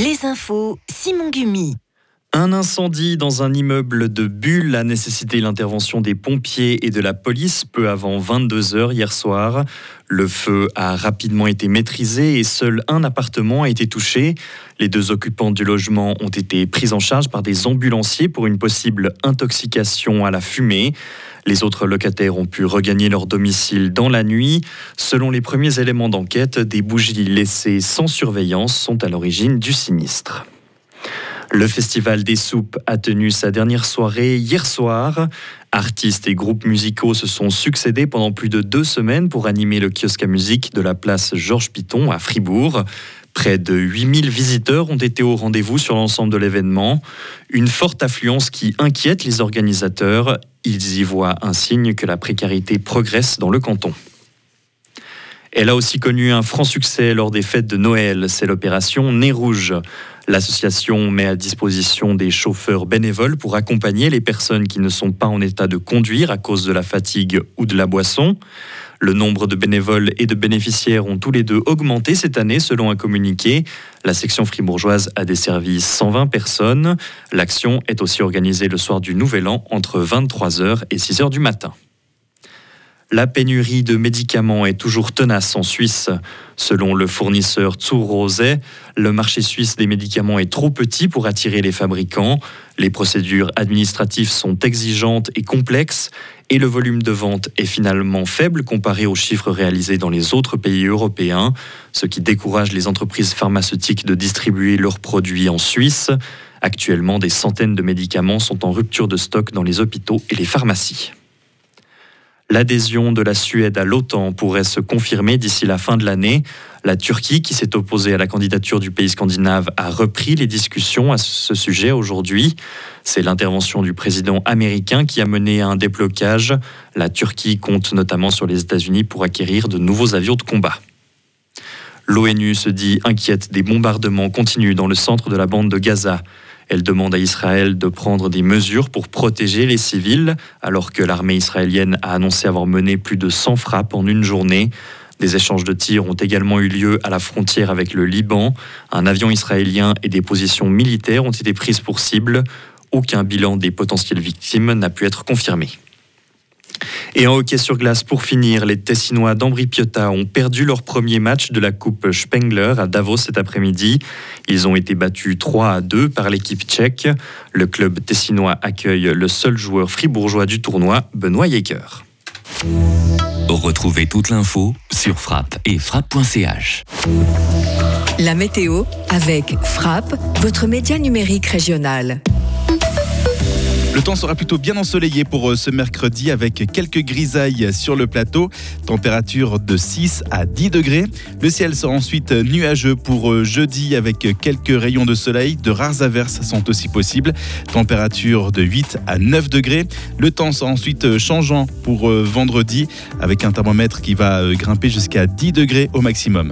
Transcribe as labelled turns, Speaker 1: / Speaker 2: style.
Speaker 1: Les infos, Simon Gumi.
Speaker 2: Un incendie dans un immeuble de Bulle a nécessité l'intervention des pompiers et de la police peu avant 22 heures hier soir. Le feu a rapidement été maîtrisé et seul un appartement a été touché. Les deux occupants du logement ont été pris en charge par des ambulanciers pour une possible intoxication à la fumée. Les autres locataires ont pu regagner leur domicile dans la nuit. Selon les premiers éléments d'enquête, des bougies laissées sans surveillance sont à l'origine du sinistre. Le Festival des Soupes a tenu sa dernière soirée hier soir. Artistes et groupes musicaux se sont succédés pendant plus de deux semaines pour animer le kiosque à musique de la place Georges Piton à Fribourg. Près de 8000 visiteurs ont été au rendez-vous sur l'ensemble de l'événement. Une forte affluence qui inquiète les organisateurs. Ils y voient un signe que la précarité progresse dans le canton. Elle a aussi connu un franc succès lors des fêtes de Noël. C'est l'opération Nez Rouge. L'association met à disposition des chauffeurs bénévoles pour accompagner les personnes qui ne sont pas en état de conduire à cause de la fatigue ou de la boisson. Le nombre de bénévoles et de bénéficiaires ont tous les deux augmenté cette année selon un communiqué. La section fribourgeoise a desservi 120 personnes. L'action est aussi organisée le soir du Nouvel An entre 23h et 6h du matin. La pénurie de médicaments est toujours tenace en Suisse. Selon le fournisseur Rose, le marché suisse des médicaments est trop petit pour attirer les fabricants. Les procédures administratives sont exigeantes et complexes et le volume de vente est finalement faible comparé aux chiffres réalisés dans les autres pays européens, ce qui décourage les entreprises pharmaceutiques de distribuer leurs produits en Suisse. Actuellement, des centaines de médicaments sont en rupture de stock dans les hôpitaux et les pharmacies. L'adhésion de la Suède à l'OTAN pourrait se confirmer d'ici la fin de l'année. La Turquie, qui s'est opposée à la candidature du pays scandinave, a repris les discussions à ce sujet aujourd'hui. C'est l'intervention du président américain qui a mené à un déblocage. La Turquie compte notamment sur les États-Unis pour acquérir de nouveaux avions de combat. L'ONU se dit inquiète des bombardements continus dans le centre de la bande de Gaza. Elle demande à Israël de prendre des mesures pour protéger les civils, alors que l'armée israélienne a annoncé avoir mené plus de 100 frappes en une journée. Des échanges de tirs ont également eu lieu à la frontière avec le Liban. Un avion israélien et des positions militaires ont été prises pour cible. Aucun bilan des potentielles victimes n'a pu être confirmé. Et en hockey sur glace, pour finir, les Tessinois d'Ambri Piotta ont perdu leur premier match de la Coupe Spengler à Davos cet après-midi. Ils ont été battus 3 à 2 par l'équipe tchèque. Le club tessinois accueille le seul joueur fribourgeois du tournoi, Benoît Yeager.
Speaker 3: Retrouvez toute l'info sur frappe et frappe.ch.
Speaker 1: La météo avec Frappe, votre média numérique régional.
Speaker 4: Le temps sera plutôt bien ensoleillé pour euh, ce mercredi avec quelques grisailles sur le plateau. Température de 6 à 10 degrés. Le ciel sera ensuite nuageux pour euh, jeudi avec quelques rayons de soleil. De rares averses sont aussi possibles. Température de 8 à 9 degrés. Le temps sera ensuite euh, changeant pour vendredi avec un thermomètre qui va grimper jusqu'à 10 degrés au maximum.